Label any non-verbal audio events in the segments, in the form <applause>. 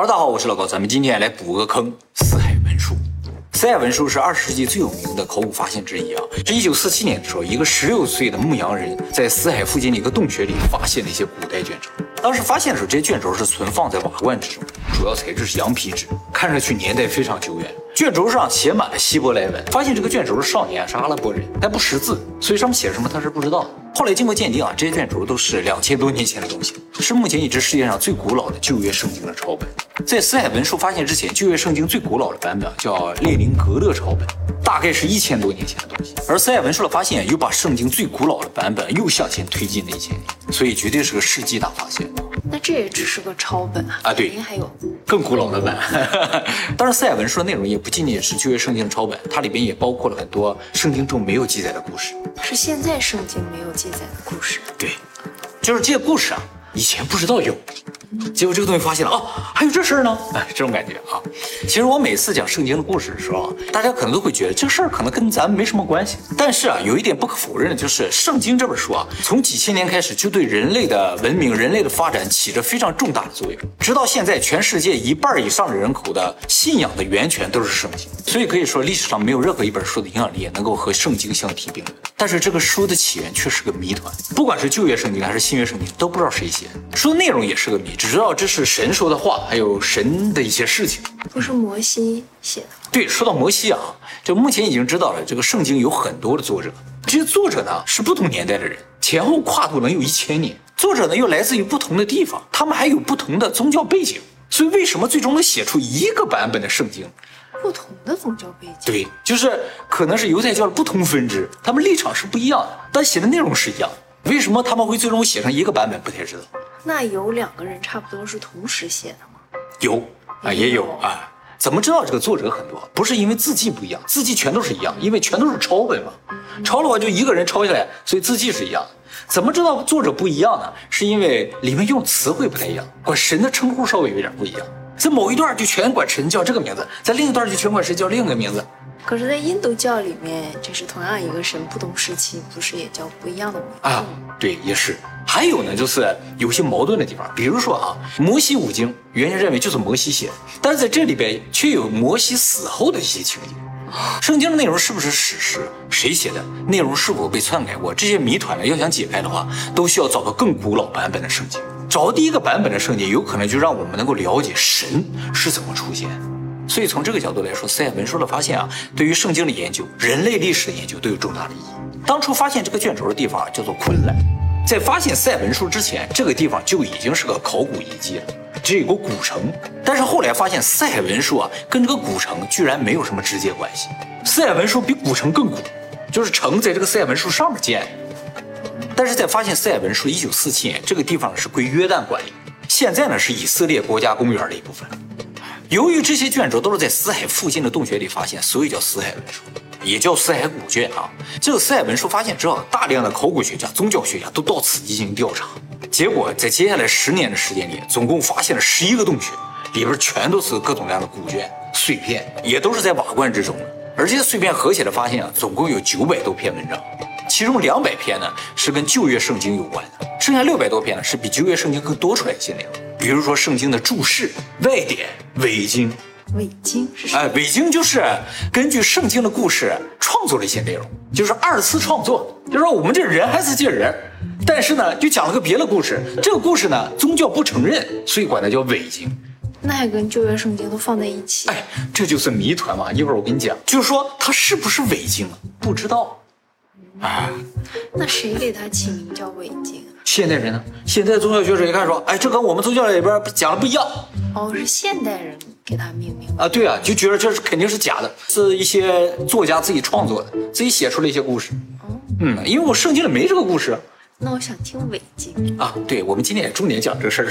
哈喽，大家好，我是老高，咱们今天来补个坑——死海文书。死海文书是二十世纪最有名的考古发现之一啊。是一九四七年的时候，一个十六岁的牧羊人在死海附近的一个洞穴里发现了一些古代卷轴。当时发现的时候，这些卷轴是存放在瓦罐之中，主要材质是羊皮纸，看上去年代非常久远。卷轴上写满了希伯来文，发现这个卷轴的少年是阿拉伯人，但不识字，所以上面写什么他是不知道的。后来经过鉴定啊，这些卷轴都是两千多年前的东西，是目前已知世界上最古老的旧约圣经的抄本。在死海文书发现之前，旧约圣经最古老的版本叫列宁格勒抄本，大概是一千多年前的东西。而死海文书的发现又把圣经最古老的版本又向前推进了一千年，所以绝对是个世纪大发现。那这也只是个抄本啊！啊，对，肯定还有更古老的版。<laughs> 当然，死海文书的内容也不仅仅是旧约圣经的抄本，它里边也包括了很多圣经中没有记载的故事。是现在圣经没有记载的故事。对，就是这些故事啊，以前不知道有。结果这个东西发现了啊，还有这事儿呢，哎，这种感觉啊。其实我每次讲圣经的故事的时候，大家可能都会觉得这事儿可能跟咱们没什么关系。但是啊，有一点不可否认的就是，圣经这本书啊，从几千年开始就对人类的文明、人类的发展起着非常重大的作用。直到现在，全世界一半以上的人口的信仰的源泉都是圣经。所以可以说，历史上没有任何一本书的影响力能够和圣经相提并论。但是这个书的起源却是个谜团，不管是旧约圣经还是新约圣经，都不知道谁写。书的内容也是个谜。只知道这是神说的话，还有神的一些事情，不是摩西写的。对，说到摩西啊，就目前已经知道了，这个圣经有很多的作者，这些作者呢是不同年代的人，前后跨度能有一千年。作者呢又来自于不同的地方，他们还有不同的宗教背景，所以为什么最终能写出一个版本的圣经？不同的宗教背景，对，就是可能是犹太教的不同分支，他们立场是不一样的，但写的内容是一样的。为什么他们会最终写成一个版本？不太知道。那有两个人差不多是同时写的吗？有啊，也有啊。怎么知道这个作者很多？不是因为字迹不一样，字迹全都是一样，因为全都是抄本嘛。抄的话就一个人抄下来，所以字迹是一样。怎么知道作者不一样呢？是因为里面用词汇不太一样，管神的称呼稍微有点不一样。在某一段就全管神叫这个名字，在另一段就全管神叫另一个名字。可是，在印度教里面，这是同样一个神，不同时期不是也叫不一样的名字啊？对，也是。还有呢，就是有些矛盾的地方，比如说啊，摩西五经原先认为就是摩西写的，但是在这里边却有摩西死后的一些情节。<laughs> 圣经的内容是不是史实？谁写的？内容是否被篡改过？这些谜团呢，要想解开的话，都需要找到更古老版本的圣经。找到第一个版本的圣经，有可能就让我们能够了解神是怎么出现。所以从这个角度来说，死海文书的发现啊，对于圣经的研究、人类历史的研究都有重大的意义。当初发现这个卷轴的地方叫做昆兰，在发现死海文书之前，这个地方就已经是个考古遗迹了，这有个古城。但是后来发现死海文书啊，跟这个古城居然没有什么直接关系。死海文书比古城更古，就是城在这个死海文书上面建。但是在发现死海文书一九四七年，这个地方是归约旦管理，现在呢是以色列国家公园的一部分。由于这些卷轴都是在死海附近的洞穴里发现，所以叫死海文书，也叫死海古卷啊。这个死海文书发现之后，大量的考古学家、宗教学家都到此进行调查。结果在接下来十年的时间里，总共发现了十一个洞穴，里边全都是各种各样的古卷碎片，也都是在瓦罐之中。而这些碎片合起来发现啊，总共有九百多篇文章，其中两百篇呢是跟旧约圣经有关的，剩下六百多篇呢是比旧约圣经更多出来一些内容。比如说圣经的注释、外典、伪经，伪经是什么？哎，伪经就是根据圣经的故事创作了一些内容，就是二次创作。就是说我们这人还是这人，但是呢，就讲了个别的故事。这个故事呢，宗教不承认，所以管它叫伪经。那还跟旧约圣经都放在一起？哎，这就是谜团嘛。一会儿我跟你讲，就是说它是不是伪经，不知道。啊，那谁给它起名叫伪经？现代人呢？现在宗教学者一看说，哎，这跟我们宗教里边讲的不一样。哦，是现代人给他命名啊？对啊，就觉得这是肯定是假的，是一些作家自己创作的，自己写出了一些故事。哦，嗯，因为我圣经里没这个故事。那我想听伪经啊，对，我们今天也重点讲这个事儿。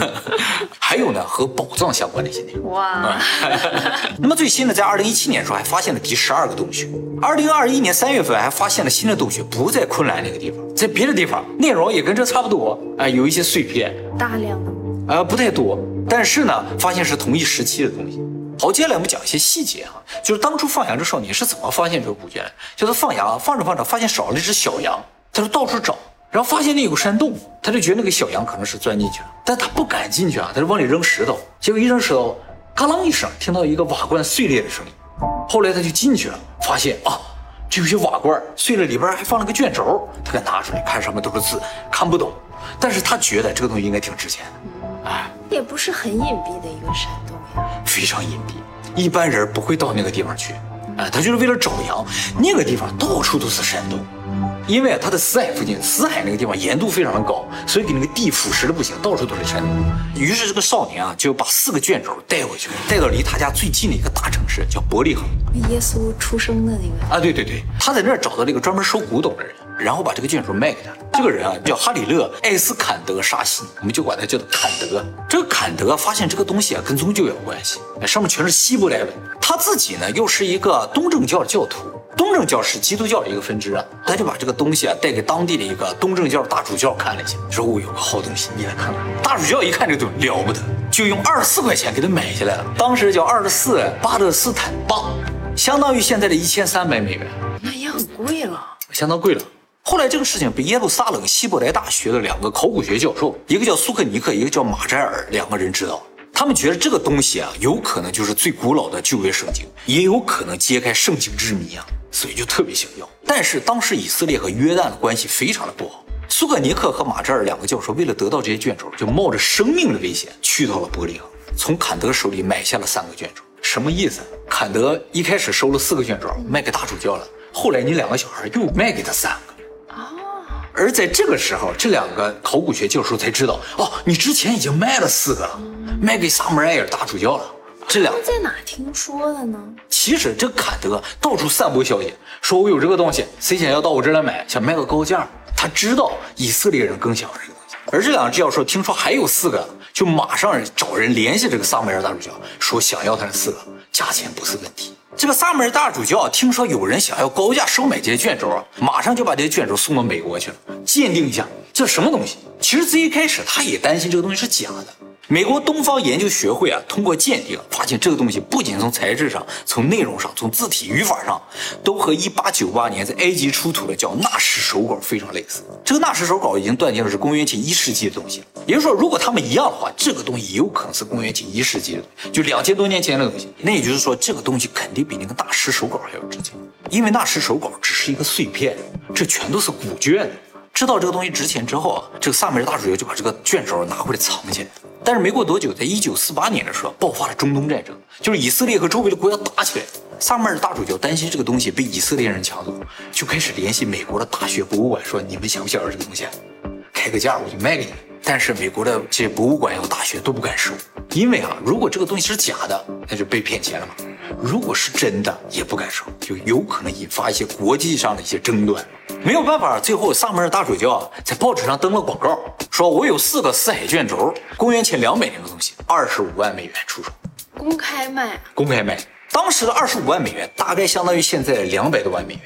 <laughs> 还有呢，和宝藏相关的一些内容。哇，<laughs> 那么最新的，在二零一七年的时候还发现了第十二个洞穴。二零二一年三月份还发现了新的洞穴，不在昆兰那个地方，在别的地方，内容也跟这差不多。哎，有一些碎片，大量的呃，不太多，但是呢，发现是同一时期的东西。好，接下来我们讲一些细节哈，就是当初放羊这少年是怎么发现这个古卷的？就是放羊，放着放着，发现少了一只小羊。他就到处找，然后发现那有个山洞，他就觉得那个小羊可能是钻进去了，但他不敢进去啊，他就往里扔石头，结果一扔石头，嘎啷一声，听到一个瓦罐碎裂的声音。后来他就进去了，发现啊，这有些瓦罐碎了，里边还放了个卷轴，他给拿出来看，上面都是字，看不懂，但是他觉得这个东西应该挺值钱的，哎，也不是很隐蔽的一个山洞呀。非常隐蔽，一般人不会到那个地方去。哎，他就是为了找羊，那个地方到处都是山洞，因为他的死海附近，死海那个地方盐度非常的高，所以给那个地腐蚀的不行，到处都是山洞。于是这个少年啊，就把四个卷轴带回去，带到离他家最近的一个大城市，叫伯利恒。耶稣出生的那个啊，对对对，他在那儿找到了一个专门收古董的人，然后把这个卷轴卖给他。这个人啊叫哈里勒·艾斯坎德·沙西，我们就管他叫做坎德。这个坎德发现这个东西啊跟宗教有关系，上面全是希伯来文。他自己呢又是一个东正教的教徒，东正教是基督教的一个分支啊，他就把这个东西啊带给当地的一个东正教大主教看了一下，说我有个好东西，你来看看。大主教一看这东西了不得，就用二十四块钱给他买下来了，当时叫二十四巴勒斯坦镑，相当于现在的一千三百美元，那也很贵了。相当贵了。后来这个事情被耶路撒冷希伯来大学的两个考古学教授，一个叫苏克尼克，一个叫马扎尔，两个人知道。他们觉得这个东西啊，有可能就是最古老的旧约圣经，也有可能揭开圣经之谜啊，所以就特别想要。但是当时以色列和约旦的关系非常的不好，苏格尼克和马扎尔两个教授为了得到这些卷轴，就冒着生命的危险去到了伯利恒，从坎德手里买下了三个卷轴。什么意思？坎德一开始收了四个卷轴卖给大主教了，后来你两个小孩又卖给他三个。而在这个时候，这两个考古学教授才知道，哦，你之前已经卖了四个了，卖给萨姆埃尔大主教了。这两在哪听说的呢？其实这坎德到处散播消息，说我有这个东西，谁想要到我这儿来买，想卖个高价。他知道以色列人更想要这个东西，而这两个教授听说还有四个，就马上找人联系这个萨姆埃尔大主教，说想要他的四个，价钱不是问题。这个萨姆尔大主教听说有人想要高价收买这些卷轴啊，马上就把这些卷轴送到美国去了，鉴定一下这是什么东西。其实最一开始他也担心这个东西是假的。美国东方研究学会啊，通过鉴定发现这个东西不仅从材质上、从内容上、从字体语法上，都和1898年在埃及出土的叫纳什手稿非常类似。这个纳什手稿已经断定是公元前一世纪的东西，也就是说，如果他们一样的话，这个东西也有可能是公元前一世纪的，就两千多年前的东西。那也就是说，这个东西肯定比那个纳什手稿还要值钱，因为纳什手稿只是一个碎片，这全都是古卷。知道这个东西值钱之后啊，这个萨米尔大主教就把这个卷轴拿回来藏起来。但是没过多久，在一九四八年的时候，爆发了中东战争，就是以色列和周围的国家打起来。萨米尔大主教担心这个东西被以色列人抢走，就开始联系美国的大学博物馆，说你们想不想要这个东西？开个价我就卖给你。但是美国的这些博物馆有大学都不敢收，因为啊，如果这个东西是假的，那就被骗钱了嘛；如果是真的，也不敢收，就有可能引发一些国际上的一些争端。没有办法，最后萨摩尔大主教啊，在报纸上登了广告，说我有四个四海卷轴，公元前两百年的东西，二十五万美元出售，公开卖，公开卖。当时的二十五万美元，大概相当于现在两百多万美元。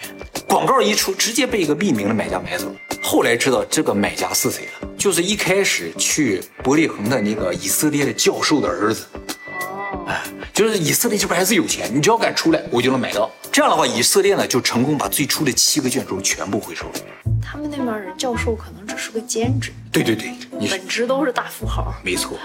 广告一出，直接被一个匿名的买家买走了。后来知道这个买家是谁了，就是一开始去伯利恒的那个以色列的教授的儿子。哦，哎，就是以色列这边还是有钱，你只要敢出来，我就能买到。这样的话，以色列呢就成功把最初的七个卷轴全部回收了。他们那边人教授可能只是个兼职。对对对，你本职都是大富豪。没错。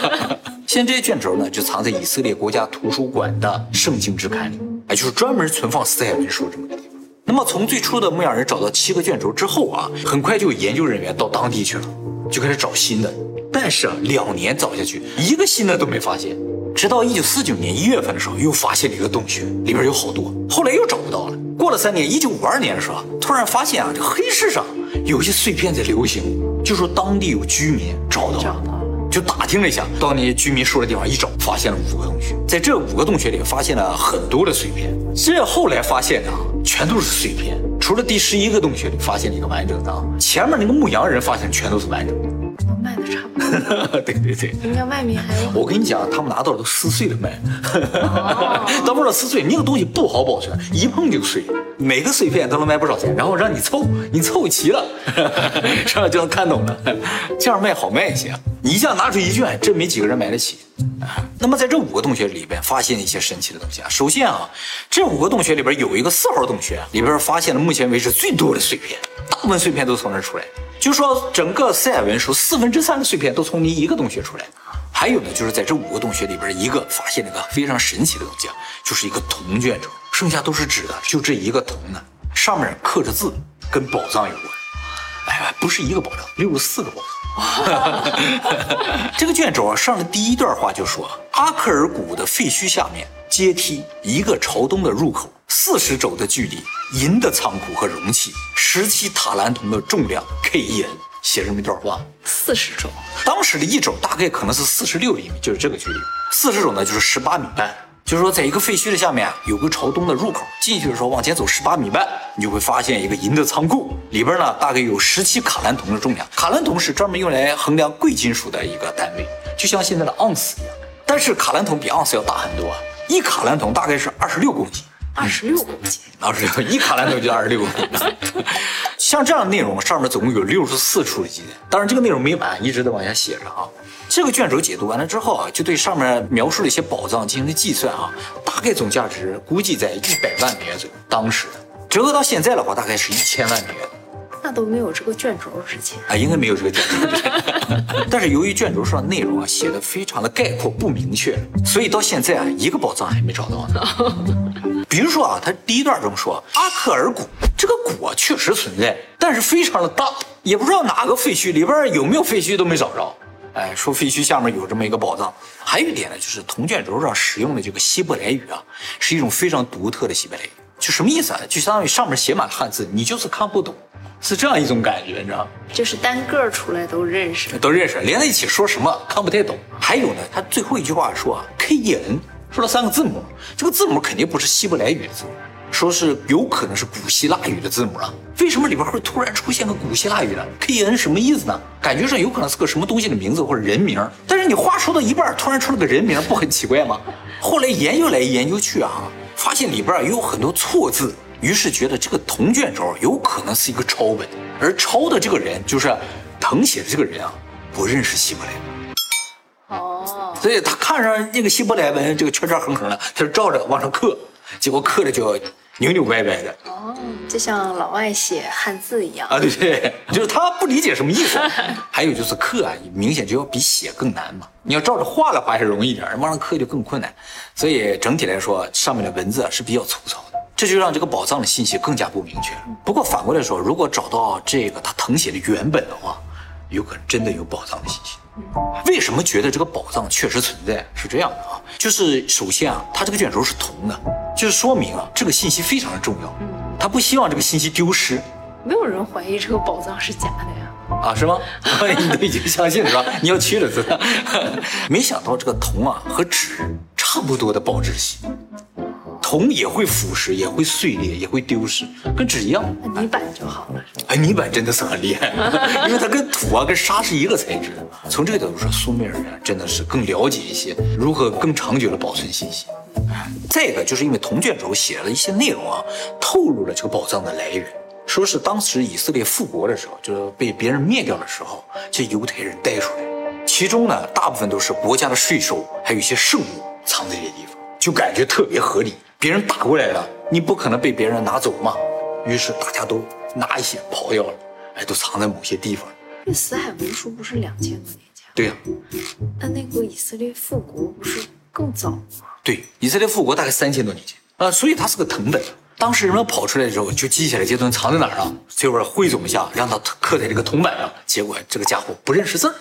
<laughs> 现在这些卷轴呢，就藏在以色列国家图书馆的圣经之刊里，哎，就是专门存放死海文书这么个地方。那么从最初的牧羊人找到七个卷轴之后啊，很快就有研究人员到当地去了，就开始找新的。但是啊，两年找下去，一个新的都没发现。直到一九四九年一月份的时候，又发现了一个洞穴，里边有好多。后来又找不到了。过了三年，一九五二年的时候，突然发现啊，这黑市上有些碎片在流行，就说当地有居民找到了。就打听了一下，到那些居民说的地方一找，发现了五个洞穴，在这五个洞穴里发现了很多的碎片。这后来发现的啊，全都是碎片，除了第十一个洞穴里发现了一个完整的，前面那个牧羊人发现全都是完整的。卖的的差不多，<laughs> 对对对。应该外面还有。我跟你讲，他们拿到都撕碎了卖，都不知道撕碎，那个东西不好保存，一碰就碎，每个碎片都能卖不少钱，然后让你凑，你凑齐了，<laughs> 这样就能看懂了，这样卖好卖一些。你一下拿出一卷，真没几个人买得起。那么在这五个洞穴里边发现一些神奇的东西啊。首先啊，这五个洞穴里边有一个四号洞穴，里边发现了目前为止最多的碎片，大部分碎片都从那儿出来。就说整个赛文书四分之三的碎片都从你一个洞穴出来。还有呢，就是在这五个洞穴里边，一个发现了一个非常神奇的东西啊，就是一个铜卷轴，剩下都是纸的，就这一个铜呢，上面刻着字，跟宝藏有关。哎呀，不是一个宝藏，六十四个宝藏。<laughs> 这个卷轴啊，上的第一段话就说：阿克尔谷的废墟下面阶梯一个朝东的入口，四十肘的距离，银的仓库和容器，十七塔兰铜的重量 K E N，写这么一段话。四十种，当时的一肘大概可能是四十六厘米，就是这个距离。四十肘呢，就是十八米半。就是说，在一个废墟的下面有个朝东的入口，进去的时候往前走十八米半，你就会发现一个银的仓库，里边呢大概有十七卡兰铜的重量。卡兰铜是专门用来衡量贵金属的一个单位，就像现在的盎司一样。但是卡兰铜比盎司要大很多，一卡兰铜大概是二十六公斤。二十六公斤，二十六一卡兰铜就二十六公斤。<laughs> 像这样的内容，上面总共有六十四处的记载，当然这个内容没完，一直在往下写着啊。这个卷轴解读完了之后啊，就对上面描述的一些宝藏进行了计算啊，大概总价值估计在一百万美元左右，当时的折合到现在的话，大概是一千万美元。那都没有这个卷轴值钱。啊，应该没有这个卷轴。<laughs> 但是由于卷轴上的内容啊写的非常的概括不明确，所以到现在啊一个宝藏还没找到呢。<laughs> 比如说啊，他第一段中说阿克尔谷这个谷啊确实存在，但是非常的大，也不知道哪个废墟里边有没有废墟都没找着。哎，说废墟下面有这么一个宝藏。还有一点呢，就是铜卷轴上使用的这个希伯来语啊，是一种非常独特的希伯来语。就什么意思啊？就相当于上面写满了汉字，你就是看不懂。是这样一种感觉，你知道吗？就是单个出来都认识，都认识，连在一起说什么看不太懂。还有呢，他最后一句话说啊，K E N，说了三个字母，这个字母肯定不是希伯来语的字母，说是有可能是古希腊语的字母啊。为什么里边会突然出现个古希腊语呢？K E N 什么意思呢？感觉上有可能是个什么东西的名字或者人名。但是你话说到一半，突然出了个人名，不很奇怪吗？后来研究来研究去啊，发现里边有很多错字。于是觉得这个铜卷轴有可能是一个抄本，而抄的这个人就是誊写的这个人啊，不认识希伯来文，哦，所以他看上那个希伯来文这个圈圈横横的，他就照着往上刻，结果刻的就扭扭歪歪的，哦，就像老外写汉字一样。啊，对 <laughs> 对，就是他不理解什么意思。还有就是刻啊，明显就要比写更难嘛，你要照着画的话还容易一点，往上刻就更困难，所以整体来说，上面的文字是比较粗糙的。这就让这个宝藏的信息更加不明确。不过反过来说，如果找到这个他誊写的原本的话，有可能真的有宝藏的信息。为什么觉得这个宝藏确实存在？是这样的啊，就是首先啊，它这个卷轴是铜的，就是说明啊，这个信息非常的重要。他不希望这个信息丢失。没有人怀疑这个宝藏是假的呀？啊，是吗？你都已经相信了是吧？你要去了是吧？<laughs> 没想到这个铜啊和纸差不多的保质期。铜也会腐蚀，也会碎裂，也会丢失，跟纸一样。泥板就好了。哎，泥板真的是很厉害，<laughs> 因为它跟土啊、跟沙是一个材质的。从这个角度说，苏美尔人真的是更了解一些如何更长久的保存信息。再一个，就是因为铜卷轴写了一些内容啊，透露了这个宝藏的来源，说是当时以色列复国的时候，就是被别人灭掉的时候，这犹太人带出来，其中呢，大部分都是国家的税收，还有一些圣物藏在这些地方，就感觉特别合理。别人打过来了，你不可能被别人拿走嘛。于是大家都拿一些跑掉了，哎，都藏在某些地方。那死海文书不是两千多年前？对呀。那那个以色列复国不是更早吗？对，以色列复国大概三千多年前啊，所以它是个藤本。当时人们跑出来的时候，就记下来这东西藏在哪儿了，最后汇总一下，让他刻在这个铜板上。结果这个家伙不认识字儿，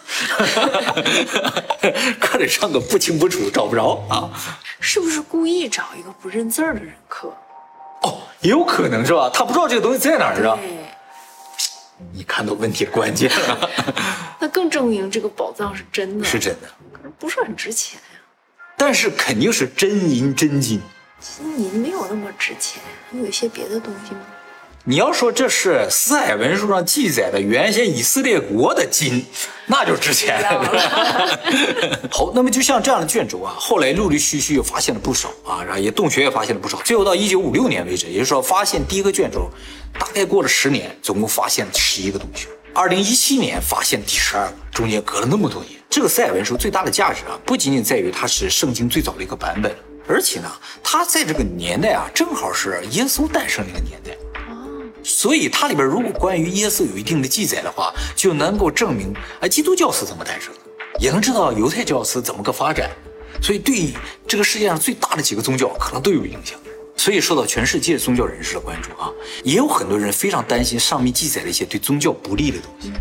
<laughs> 刻得上个不清不楚，找不着啊。是不是故意找一个不认字儿的人刻？哦，也有可能是吧？他不知道这个东西在哪儿啊？对，你看到问题关键了。<laughs> 那更证明这个宝藏是真的，是真的，可是不是很值钱呀。但是肯定是真银真金。金银没有那么值钱，你有一些别的东西吗？你要说这是死海文书上记载的原先以色列国的金，那就值钱了。<laughs> 好，那么就像这样的卷轴啊，后来陆陆续续又发现了不少啊，然后也洞穴也发现了不少。最后到一九五六年为止，也就是说发现第一个卷轴，大概过了十年，总共发现了十一个洞穴。二零一七年发现第十二个，中间隔了那么多年。这个死海文书最大的价值啊，不仅仅在于它是圣经最早的一个版本，而且呢，它在这个年代啊，正好是耶稣诞生那个年代。所以它里边如果关于耶稣有一定的记载的话，就能够证明啊基督教是怎么诞生的，也能知道犹太教是怎么个发展。所以对这个世界上最大的几个宗教可能都有影响，所以受到全世界宗教人士的关注啊。也有很多人非常担心上面记载的一些对宗教不利的东西，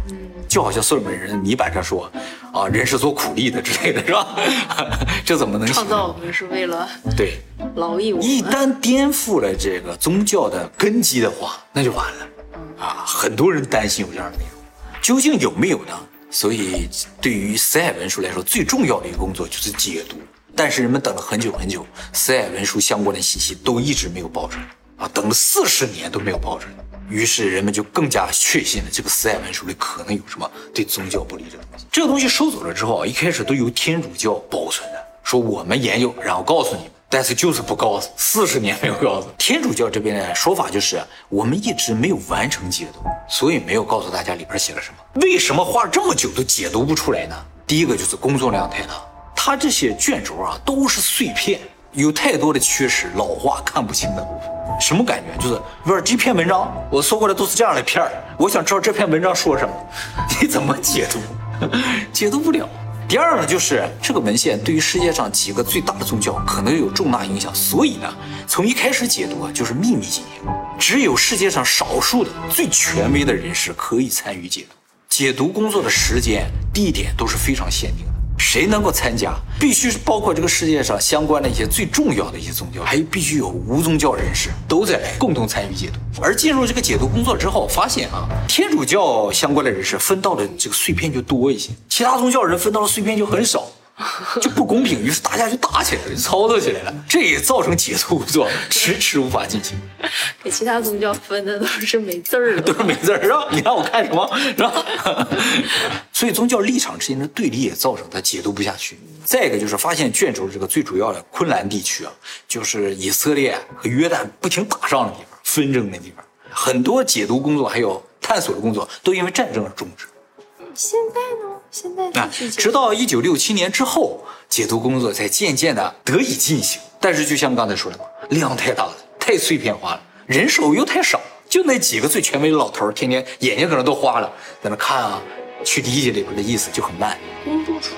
就好像所有人泥板上说啊人是做苦力的之类的是吧？<laughs> 这怎么能创造我们是为了对。<laughs> 劳役我们。一旦颠覆了这个宗教的根基的话，那就完了。啊，很多人担心有这样的内容，究竟有没有呢？所以，对于死海文书来说，最重要的一个工作就是解读。但是人们等了很久很久，死海文书相关的信息都一直没有爆出来啊，等了四十年都没有爆出来。于是人们就更加确信了这个死海文书里可能有什么对宗教不利的东西。这个东西收走了之后啊，一开始都由天主教保存的，说我们研究，然后告诉你们。但是就是不告诉，四十年没有告诉。天主教这边的说法就是，我们一直没有完成解读，所以没有告诉大家里边写了什么。为什么花这么久都解读不出来呢？第一个就是工作量太大，它这些卷轴啊都是碎片，有太多的缺失、老化、看不清的部分。什么感觉？就是不是这篇文章我说过的都是这样的片儿，我想知道这篇文章说什么，<laughs> 你怎么解读？<laughs> 解读不了。第二呢，就是这个文献对于世界上几个最大的宗教可能有重大影响，所以呢，从一开始解读啊就是秘密进行，只有世界上少数的最权威的人士可以参与解读。解读工作的时间、地点都是非常限定的，谁能够参加，必须是包括这个世界上相关的一些最重要的一些宗教，还必须有无宗教人士都在共同参与解读。而进入这个解读工作之后，发现啊，天主教相关的人士分到的这个碎片就多一些。其他宗教人分到的碎片就很少，<laughs> 就不公平，于是大家就打起来了，就操作起来了，这也造成解读工作迟迟无法进行。给其他宗教分的都是没字儿的，<laughs> 都是没字儿，是吧？你让我看什么？是吧？所以宗教立场之间的对立也造成他解读不下去。再一个就是发现卷轴这个最主要的昆兰地区啊，就是以色列和约旦不停打仗的地方，纷争的地方，很多解读工作还有探索的工作都因为战争而终止。现在呢？现在啊，直到一九六七年之后，解读工作才渐渐的得以进行。但是就像刚才说的嘛，量太大了，太碎片化了，人手又太少，就那几个最权威的老头，天天眼睛可能都花了，在那看啊，去理解里边的意思就很慢。公布出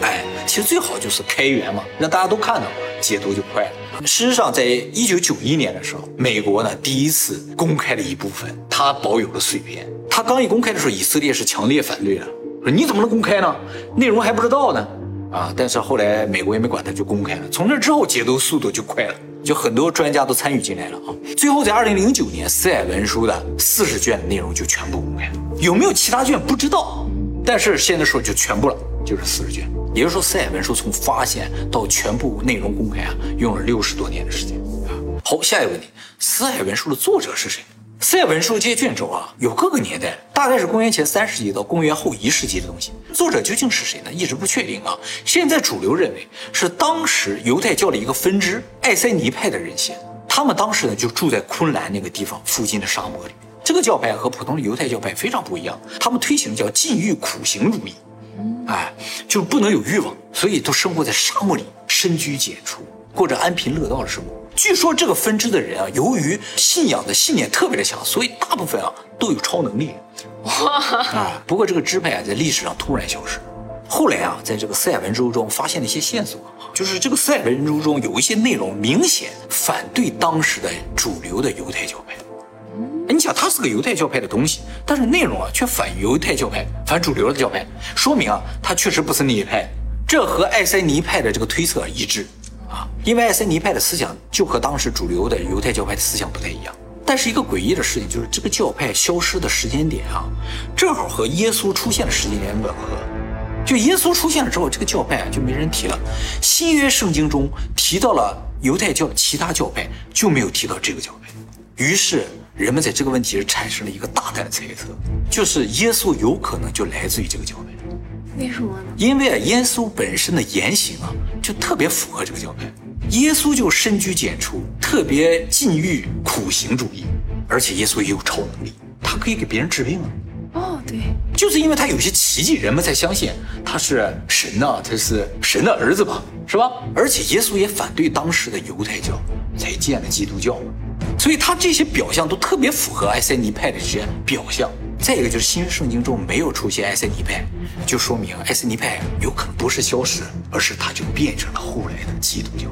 来哎，其实最好就是开源嘛，让大家都看到，解读就快了。事实上，在一九九一年的时候，美国呢第一次公开了一部分他保有的碎片。他刚一公开的时候，以色列是强烈反对的，说你怎么能公开呢？内容还不知道呢。啊，但是后来美国也没管他，就公开了。从那之后，解读速度就快了，就很多专家都参与进来了啊。最后在二零零九年，斯海文书的四十卷的内容就全部公开了，有没有其他卷不知道，但是现在说就全部了，就是四十卷。也就是说，死海文书从发现到全部内容公开啊，用了六十多年的时间啊。好，下一个问题，死海文书的作者是谁？赛文书这些卷轴啊，有各个年代，大概是公元前三世纪到公元后一世纪的东西。作者究竟是谁呢？一直不确定啊。现在主流认为是当时犹太教的一个分支艾塞尼派的人写。他们当时呢就住在昆兰那个地方附近的沙漠里。这个教派和普通的犹太教派非常不一样，他们推行的叫禁欲苦行主义，哎，就是不能有欲望，所以都生活在沙漠里，深居简出，过着安贫乐道的生活。据说这个分支的人啊，由于信仰的信念特别的强，所以大部分啊都有超能力。哇啊！不过这个支派啊，在历史上突然消失。后来啊，在这个塞文州中发现了一些线索，就是这个塞文州中有一些内容明显反对当时的主流的犹太教派。你想，它是个犹太教派的东西，但是内容啊却反犹太教派、反主流的教派，说明啊，它确实不是那一派。这和艾塞尼派的这个推测一致。啊，因为艾森尼派的思想就和当时主流的犹太教派的思想不太一样。但是一个诡异的事情就是，这个教派消失的时间点啊，正好和耶稣出现的时间点吻合。就耶稣出现了之后，这个教派啊就没人提了。新约圣经中提到了犹太教其他教派，就没有提到这个教派。于是人们在这个问题上产生了一个大胆的猜测，就是耶稣有可能就来自于这个教派。为什么呢？因为啊，耶稣本身的言行啊，就特别符合这个教派。耶稣就深居简出，特别禁欲、苦行主义，而且耶稣也有超能力，他可以给别人治病啊。哦，对，就是因为他有些奇迹，人们才相信他是神呐、他是神的儿子吧，是吧？而且耶稣也反对当时的犹太教，才建了基督教，所以他这些表象都特别符合埃塞尼派的这些表象。再一个就是新圣经中没有出现埃塞尼派，就说明埃塞尼派有可能不是消失，而是他就变成了后来的基督教。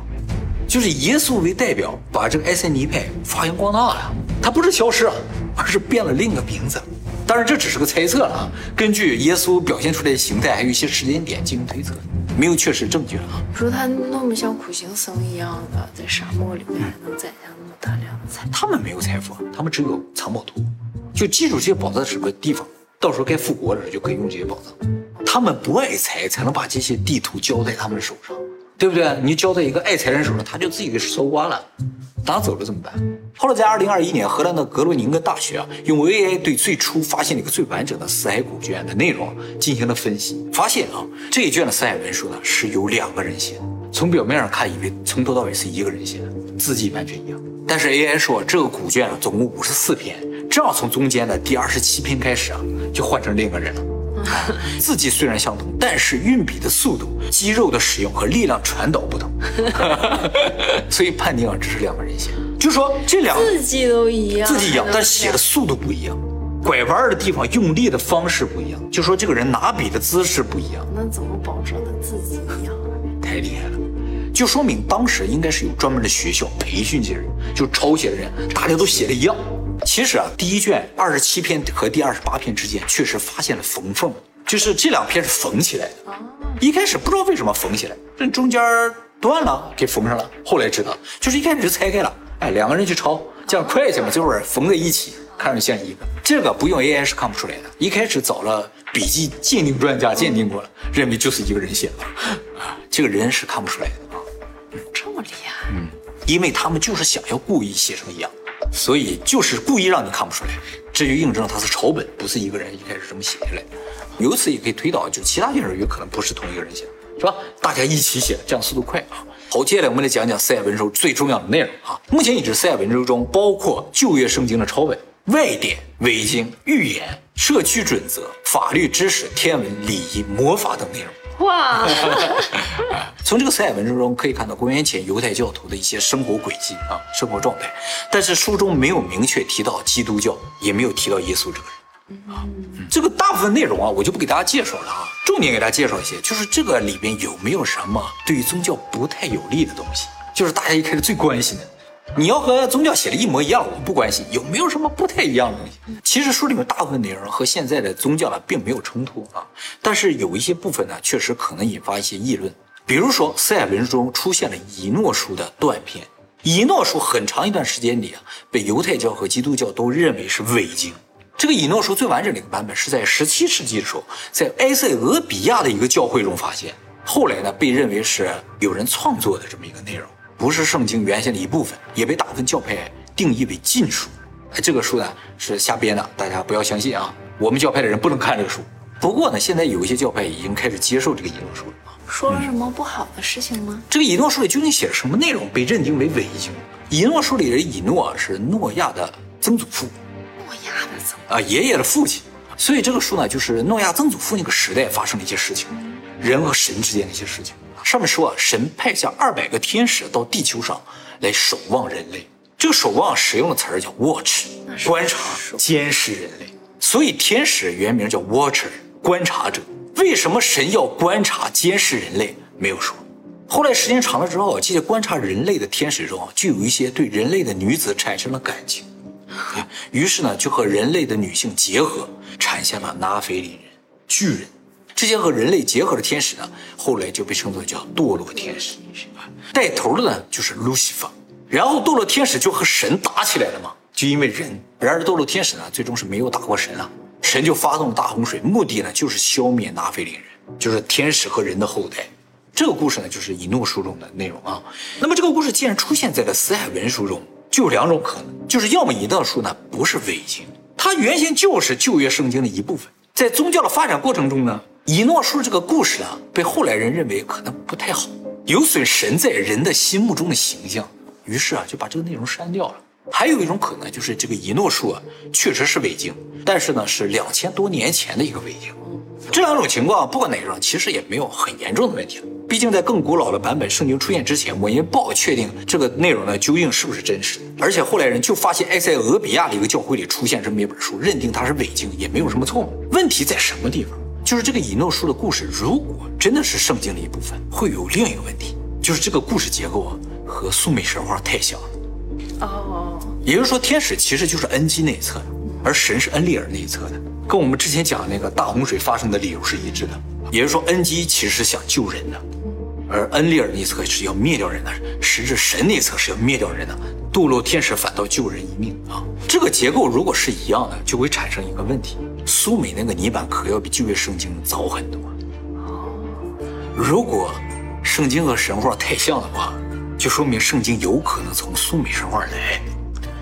就是耶稣为代表，把这个埃塞尼派发扬光大了，他不是消失，而是变了另一个名字。当然，这只是个猜测了啊。根据耶稣表现出来的形态，还有一些时间点进行推测，没有确实证据了啊。说他那么像苦行僧一样的，在沙漠里面还能攒下那么大量的财，他们没有财富，他们只有藏宝图。就记住这些宝藏是个地方，到时候该复国的时候就可以用这些宝藏。他们不爱财，才能把这些地图交在他们手上，对不对？你交在一个爱财人手上，他就自己给搜刮了，拿走了怎么办？后来在二零二一年，荷兰的格罗宁根大学啊，用 AI 对最初发现了一个最完整的死海古卷的内容进行了分析，发现啊，这一卷的死海文书呢是由两个人写的。从表面上看，以为从头到尾是一个人写的，字迹完全一样。但是 AI 说，这个古卷啊，总共五十四篇，正好从中间的第二十七篇开始啊，就换成另一个人了。啊，字迹虽然相同，但是运笔的速度、肌肉的使用和力量传导不同，<laughs> 所以判定啊，这是两个人写。就说这两个字迹都一样，字迹一样但写的速度不一样，拐弯的地方用力的方式不一样，就说这个人拿笔的姿势不一样。那怎么保证的字迹一样？太厉害了，就说明当时应该是有专门的学校培训这些人，就抄写的人，大家都写的一样。其实啊，第一卷二十七篇和第二十八篇之间确实发现了缝缝，就是这两篇是缝起来的。一开始不知道为什么缝起来，这中间断了给缝上了，后来知道就是一开始就拆开了，哎，两个人去抄，这样快些嘛，这会儿缝在一起，看着像一个。这个不用 AI 是看不出来的，一开始找了笔记鉴定专家鉴定过了，认为就是一个人写的，啊，这个人是看不出来的啊。这么厉害？嗯因为他们就是想要故意写成一样，所以就是故意让你看不出来，这就印证了他是抄本，不是一个人一开始这么写下来的。由此也可以推导，就其他卷人有可能不是同一个人写的，是吧？大家一起写，这样速度快啊。好，接下来我们来讲讲四海文书最重要的内容啊。目前已知四海文书中包括旧约圣经的抄本、外典、伪经、预言、社区准则、法律知识、天文、礼仪、魔法等内容。哇，<laughs> 从这个死海文书中可以看到公元前犹太教徒的一些生活轨迹啊，生活状态，但是书中没有明确提到基督教，也没有提到耶稣这个人啊。嗯这个大部分内容啊，我就不给大家介绍了啊，重点给大家介绍一些，就是这个里边有没有什么对于宗教不太有利的东西，就是大家一开始最关心的。你要和宗教写的一模一样，我不关心有没有什么不太一样的东西。其实书里面大部分内容和现在的宗教呢并没有冲突啊，但是有一些部分呢确实可能引发一些议论。比如说，四海文书中出现了以诺书的断片，以诺书很长一段时间里啊被犹太教和基督教都认为是伪经。这个以诺书最完整的一个版本是在十七世纪的时候，在埃塞俄比亚的一个教会中发现，后来呢被认为是有人创作的这么一个内容。不是圣经原先的一部分，也被大部分教派定义为禁书。哎，这个书呢是瞎编的，大家不要相信啊！我们教派的人不能看这个书。不过呢，现在有一些教派已经开始接受这个以诺书了啊。说了什么不好的事情吗？这个以诺书里究竟写了什么内容，被认定为伪经？以诺书里的以诺啊是诺亚的曾祖父诺亚的怎么？啊，爷爷的父亲。所以这个书呢，就是诺亚曾祖父那个时代发生的一些事情，人和神之间的一些事情。上面说啊，神派下二百个天使到地球上来守望人类。这个守望使用的词儿叫 watch，观察、监视人类。所以天使原名叫 watcher，观察者。为什么神要观察、监视人类？没有说。后来时间长了之后，这些观察人类的天使中啊，就有一些对人类的女子产生了感情，<laughs> 啊于是呢，就和人类的女性结合，产下了拿菲林人、巨人。这些和人类结合的天使呢，后来就被称作叫堕落天使。啊带头的呢就是路西法，然后堕落天使就和神打起来了嘛，就因为人。然而堕落天使呢，最终是没有打过神啊，神就发动大洪水，目的呢就是消灭拿菲林人，就是天使和人的后代。这个故事呢，就是以诺书中的内容啊。那么这个故事既然出现在了死海文书中，就有两种可能，就是要么以诺书呢不是伪经，它原先就是旧约圣经的一部分。在宗教的发展过程中呢，以诺书这个故事啊，被后来人认为可能不太好，有损神在人的心目中的形象，于是啊就把这个内容删掉了。还有一种可能就是这个以诺书啊确实是伪经，但是呢是两千多年前的一个伪经。这两种情况不管哪种，其实也没有很严重的问题了。毕竟在更古老的版本圣经出现之前，我也不好确定这个内容呢究竟是不是真实的。而且后来人就发现埃塞俄比亚的一个教会里出现这么一本书，认定它是伪经也没有什么错误。问题在什么地方？就是这个以诺书的故事，如果真的是圣经的一部分，会有另一个问题，就是这个故事结构啊和苏美神话太像了。哦，也就是说，天使其实就是恩基那一侧的，而神是恩利尔那一侧的，跟我们之前讲的那个大洪水发生的理由是一致的。也就是说，恩基其实是想救人的，而恩利尔那一侧是要灭掉人的，实质神那一侧是要灭掉人的，堕落天使反倒救人一命啊。这个结构如果是一样的，就会产生一个问题：苏美那个泥板可要比旧约圣经早很多。如果圣经和神话太像的话，就说明圣经有可能从苏美神话来，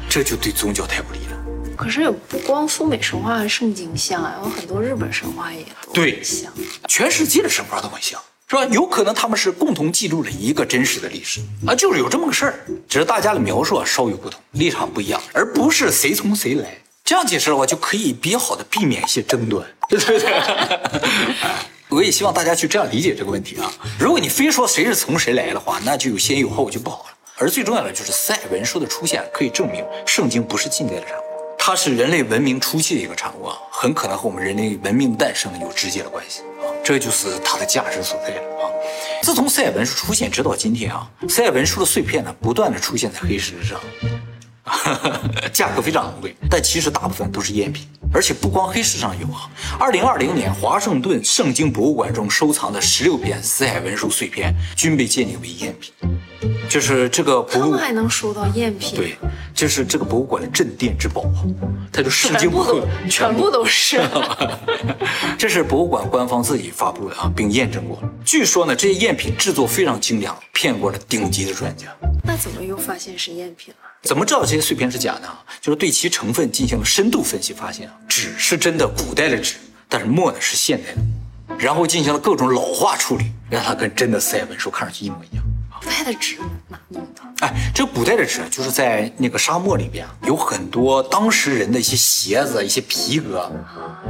这就对宗教太不利了。可是也不光苏美神话和圣经像啊，有很多日本神话也都对很像。全世界的神话都很像，是吧？有可能他们是共同记录了一个真实的历史啊，就是有这么个事儿，只是大家的描述啊稍有不同，立场不一样，而不是谁从谁来。这样解释的话，就可以比较好的避免一些争端，对不对？<laughs> 我也希望大家去这样理解这个问题啊。如果你非说谁是从谁来的话，那就有先有后，就不好了。而最重要的就是赛文书的出现，可以证明圣经不是近代的产物，它是人类文明初期的一个产物啊，很可能和我们人类文明诞生有直接的关系啊，这就是它的价值所在了啊。自从赛文书出现直到今天啊，赛文书的碎片呢不断的出现在黑石上。<laughs> 价格非常昂贵，但其实大部分都是赝品，而且不光黑市上有啊。二零二零年，华盛顿圣经博物馆中收藏的十六片死海文书碎片均被鉴定为赝品，就是这个博物馆还能收到赝品？对，这是这个博物馆的镇店之宝啊，它就圣经全部都博物全部都是。<laughs> 这是博物馆官方自己发布的啊，并验证过。据说呢，这些赝品制作非常精良，骗过了顶级的专家。那怎么又发现是赝品了？怎么知道这些碎片是假的啊？就是对其成分进行了深度分析，发现啊，纸是真的古代的纸，但是墨呢是现代的，然后进行了各种老化处理，让它跟真的赛文书看上去一模一样。古代的纸哪弄的？哎，这古代的纸就是在那个沙漠里边啊有很多当时人的一些鞋子、一些皮革，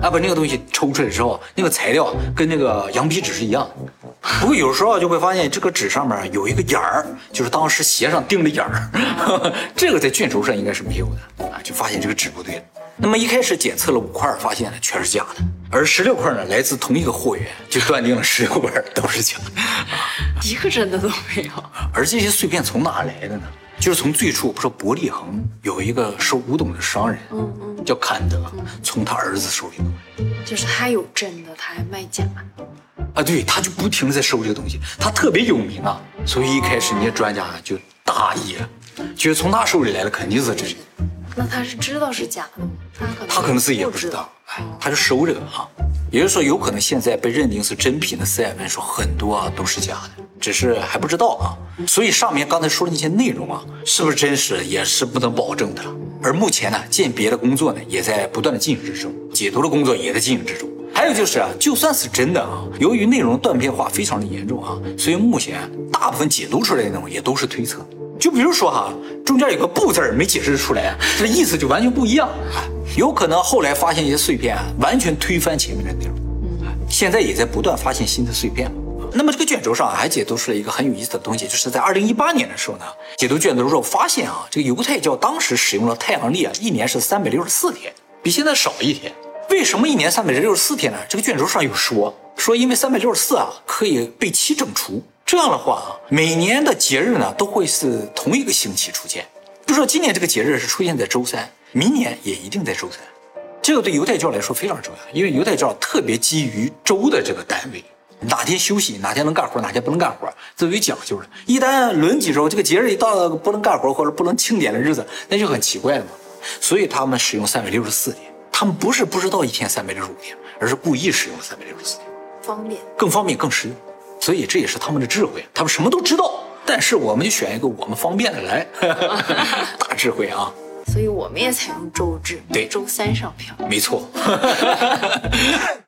啊，把那个东西抽出来之后，那个材料跟那个羊皮纸是一样的。不过有时候就会发现这个纸上面有一个眼儿，就是当时鞋上钉的眼儿，<laughs> 这个在卷轴上应该是没有的啊，就发现这个纸不对了。那么一开始检测了五块，发现呢全是假的，而十六块呢来自同一个货源，就断定了十六块都是假的。一个真的都没有。<laughs> 而这些碎片从哪来的呢？就是从最初不是伯利恒有一个收古董的商人，嗯嗯，叫坎德，从他儿子手里弄来就是他有真的，他还卖假的。啊，对，他就不停的在收这个东西，他特别有名啊，所以一开始那些专家就大意了，觉得从他手里来的肯定是真的，那他是知道是假的吗？他可能他可能自己也不知道，哎，他就收这个啊，也就是说，有可能现在被认定是真品的四海文书很多啊都是假的，只是还不知道啊，所以上面刚才说的那些内容啊，是不是真实也是不能保证的了。而目前呢，鉴别的工作呢也在不断的进行之中，解读的工作也在进行之中。还有就是啊，就算是真的啊，由于内容断片化非常的严重啊，所以目前大部分解读出来的内容也都是推测。就比如说哈、中间有个“不”字没解释出来，这意思就完全不一样。有可能后来发现一些碎片，完全推翻前面的内容。现在也在不断发现新的碎片。那么这个卷轴上还解读出了一个很有意思的东西，就是在二零一八年的时候呢，解读卷轴的时候发现啊，这个犹太教当时使用了太阳历啊，一年是三百六十四天，比现在少一天。为什么一年三百六十四天呢？这个卷轴上有说，说因为三百六十四啊可以被七整除，这样的话啊，每年的节日呢都会是同一个星期出现。比如说今年这个节日是出现在周三，明年也一定在周三。这个对犹太教来说非常重要，因为犹太教特别基于周的这个单位，哪天休息，哪天能干活，哪天不能干活，这都有讲究的。一旦轮几周，这个节日一到了不能干活或者不能庆典的日子，那就很奇怪了嘛。所以他们使用三百六十四天，他们不是不知道一天三百六十五天，而是故意使用三百六十四天，方便。更方便更实用。所以这也是他们的智慧，他们什么都知道，但是我们就选一个我们方便的来，<laughs> 大智慧啊。所以我们也采用周制，对周三上票。没错。<laughs>